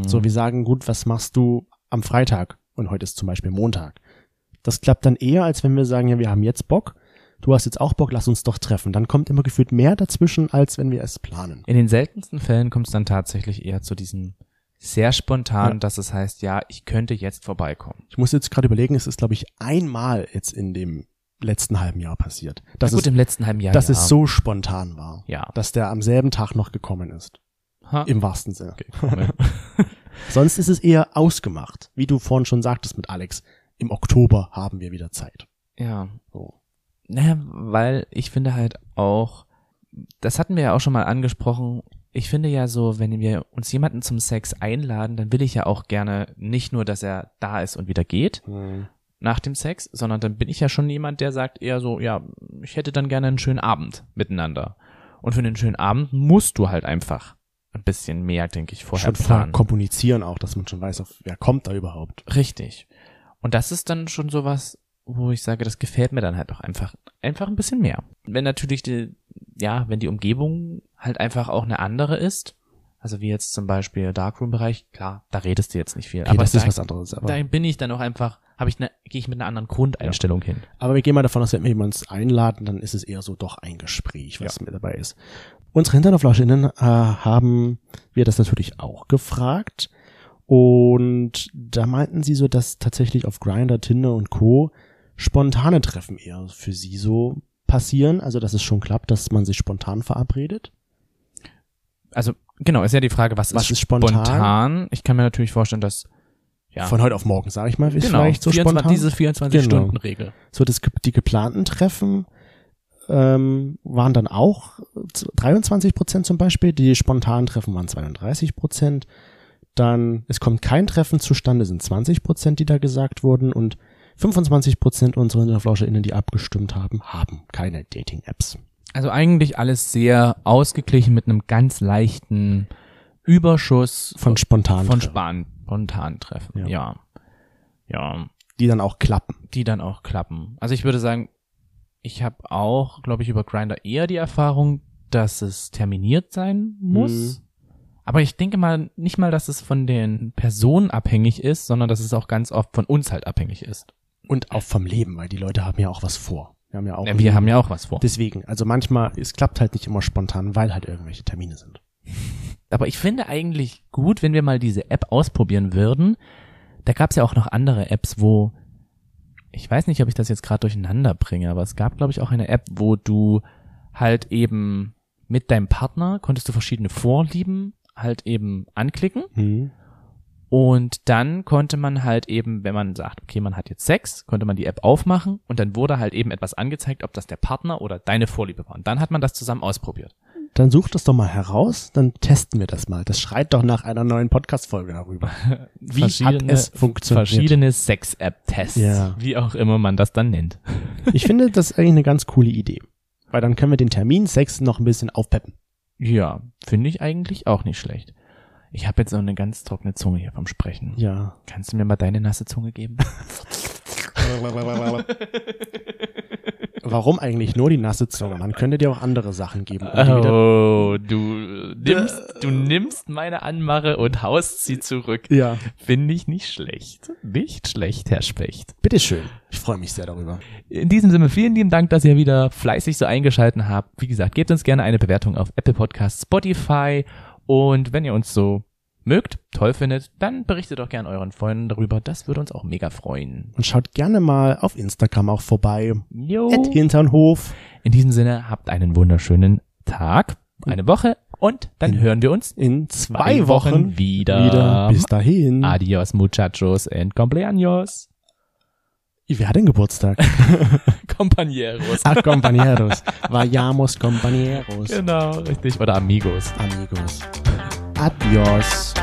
So, wir sagen, gut, was machst du am Freitag? Und heute ist zum Beispiel Montag. Das klappt dann eher, als wenn wir sagen, ja, wir haben jetzt Bock. Du hast jetzt auch Bock, lass uns doch treffen. Dann kommt immer gefühlt mehr dazwischen, als wenn wir es planen. In den seltensten Fällen kommt es dann tatsächlich eher zu diesem sehr spontan, Ja. dass es heißt, ja, ich könnte jetzt vorbeikommen. Ich muss jetzt gerade überlegen, es ist, glaube ich, einmal jetzt in dem letzten halben Jahr passiert. Dass, Gut, es, im letzten halben Jahr. dass ja. es so spontan war. Ja. Dass der am selben Tag noch gekommen ist. Ha. Im wahrsten Sinne. Okay, cool. *laughs* Sonst ist es eher ausgemacht. Wie du vorhin schon sagtest mit Alex. Im Oktober haben wir wieder Zeit. ja. So. Naja, weil ich finde halt auch, das hatten wir ja auch schon mal angesprochen, ich finde ja so, wenn wir uns jemanden zum Sex einladen, dann will ich ja auch gerne nicht nur, dass er da ist und wieder geht nach dem Sex, sondern dann bin ich ja schon jemand, der sagt eher so, ja, ich hätte dann gerne einen schönen Abend miteinander. Und für einen schönen Abend musst du halt einfach ein bisschen mehr, denke ich, vorher schon planen. kommunizieren auch, dass man schon weiß, auf, wer kommt da überhaupt. Richtig. Und das ist dann schon sowas, wo ich sage, das gefällt mir dann halt auch einfach, einfach ein bisschen mehr. Wenn natürlich die, ja, wenn die Umgebung halt einfach auch eine andere ist, also wie jetzt zum Beispiel Darkroom-Bereich, klar, da redest du jetzt nicht viel. Okay, aber das da, ist was anderes. Aber, da bin ich dann auch einfach, habe ich eine, gehe ich mit einer anderen Grundeinstellung hin. aber wir gehen mal davon aus, wenn wir jemanden einladen, dann ist es eher so doch ein Gespräch, was mit dabei ist. Unsere Hinterlauflauschinnen äh, haben wir das natürlich auch gefragt. Und da meinten sie so, dass tatsächlich auf Grinder, Tinder und Co. spontane Treffen eher für sie so passieren. Also, dass es schon klappt, dass man sich spontan verabredet. Also, genau, ist ja die Frage, was, Was ist ist spontan? spontan? Ich kann mir natürlich vorstellen, dass, ja, Von heute auf morgen, sage ich mal, ist genau, vielleicht so 24, spontan. diese 24-Stunden-Regel. So, das, die geplanten Treffen ähm, waren dann auch 23 Prozent zum Beispiel. Die spontanen Treffen waren 32 Prozent. Dann, es kommt kein Treffen zustande, sind 20 Prozent, die da gesagt wurden. Und 25 Prozent unserer HinterflauscherInnen, die abgestimmt haben, haben keine Dating-Apps. Also eigentlich alles sehr ausgeglichen mit einem ganz leichten Überschuss Von spontanen von spontan treffen. Ja. Ja. ja. die dann auch klappen. Die dann auch klappen. Also ich würde sagen, ich habe auch, glaube ich, über Grinder eher die Erfahrung, dass es terminiert sein muss. Mhm. Aber ich denke mal nicht mal, dass es von den Personen abhängig ist, sondern dass es auch ganz oft von uns halt abhängig ist. Und auch vom Leben, weil die Leute haben ja auch was vor. Wir haben ja auch, Ja, wir haben ja auch was vor. deswegen, also manchmal, es klappt halt nicht immer spontan, weil halt irgendwelche Termine sind. *laughs* Aber ich finde eigentlich gut, wenn wir mal diese App ausprobieren würden. Da gab es ja auch noch andere Apps, wo ich weiß nicht, ob ich das jetzt gerade durcheinander bringe, aber es gab, glaube ich, auch eine App, wo du halt eben mit deinem Partner konntest du verschiedene Vorlieben halt eben anklicken Hm. und dann konnte man halt eben, wenn man sagt, okay, man hat jetzt Sex, konnte man die App aufmachen und dann wurde halt eben etwas angezeigt, ob das der Partner oder deine Vorliebe war. Und dann hat man das zusammen ausprobiert. Dann such das doch mal heraus, dann testen wir das mal. Das schreit doch nach einer neuen Podcast-Folge darüber. *laughs* Wie hat Verschiedene- es funktioniert? Verschiedene Sex-App-Tests, Ja. wie auch immer man das dann nennt. *laughs* Ich finde das eigentlich eine ganz coole Idee. Weil dann können wir den Termin Sex noch ein bisschen aufpeppen. Ja, finde ich eigentlich auch nicht schlecht. Ich habe jetzt so eine ganz trockene Zunge hier vom Sprechen. Ja. Kannst du mir mal deine nasse Zunge geben? *laughs* Warum eigentlich nur die nasse Zunge? Man könnte dir auch andere Sachen geben. Oh, du nimmst, du nimmst meine Anmache und haust sie zurück. Ja. Finde ich nicht schlecht. Nicht schlecht, Herr Specht. Bitteschön. Ich freue mich sehr darüber. In diesem Sinne, vielen lieben Dank, dass ihr wieder fleißig so eingeschalten habt. Wie gesagt, gebt uns gerne eine Bewertung auf Apple Podcasts, Spotify und wenn ihr uns so mögt, toll findet, dann berichtet doch gerne euren Freunden darüber. Das würde uns auch mega freuen. Und schaut gerne mal auf Instagram auch vorbei. Jo. At Hinternhof. In diesem Sinne, habt einen wunderschönen Tag, eine Woche und dann In- hören wir uns In zwei zwei Wochen, Wochen wieder. wieder. Bis dahin. Adios, muchachos and cumpleaños. Wer hat denn Geburtstag? *laughs* Compañeros. Ach, compañeros. Vayamos, compañeros. Genau, richtig. Oder amigos. Amigos. Adios.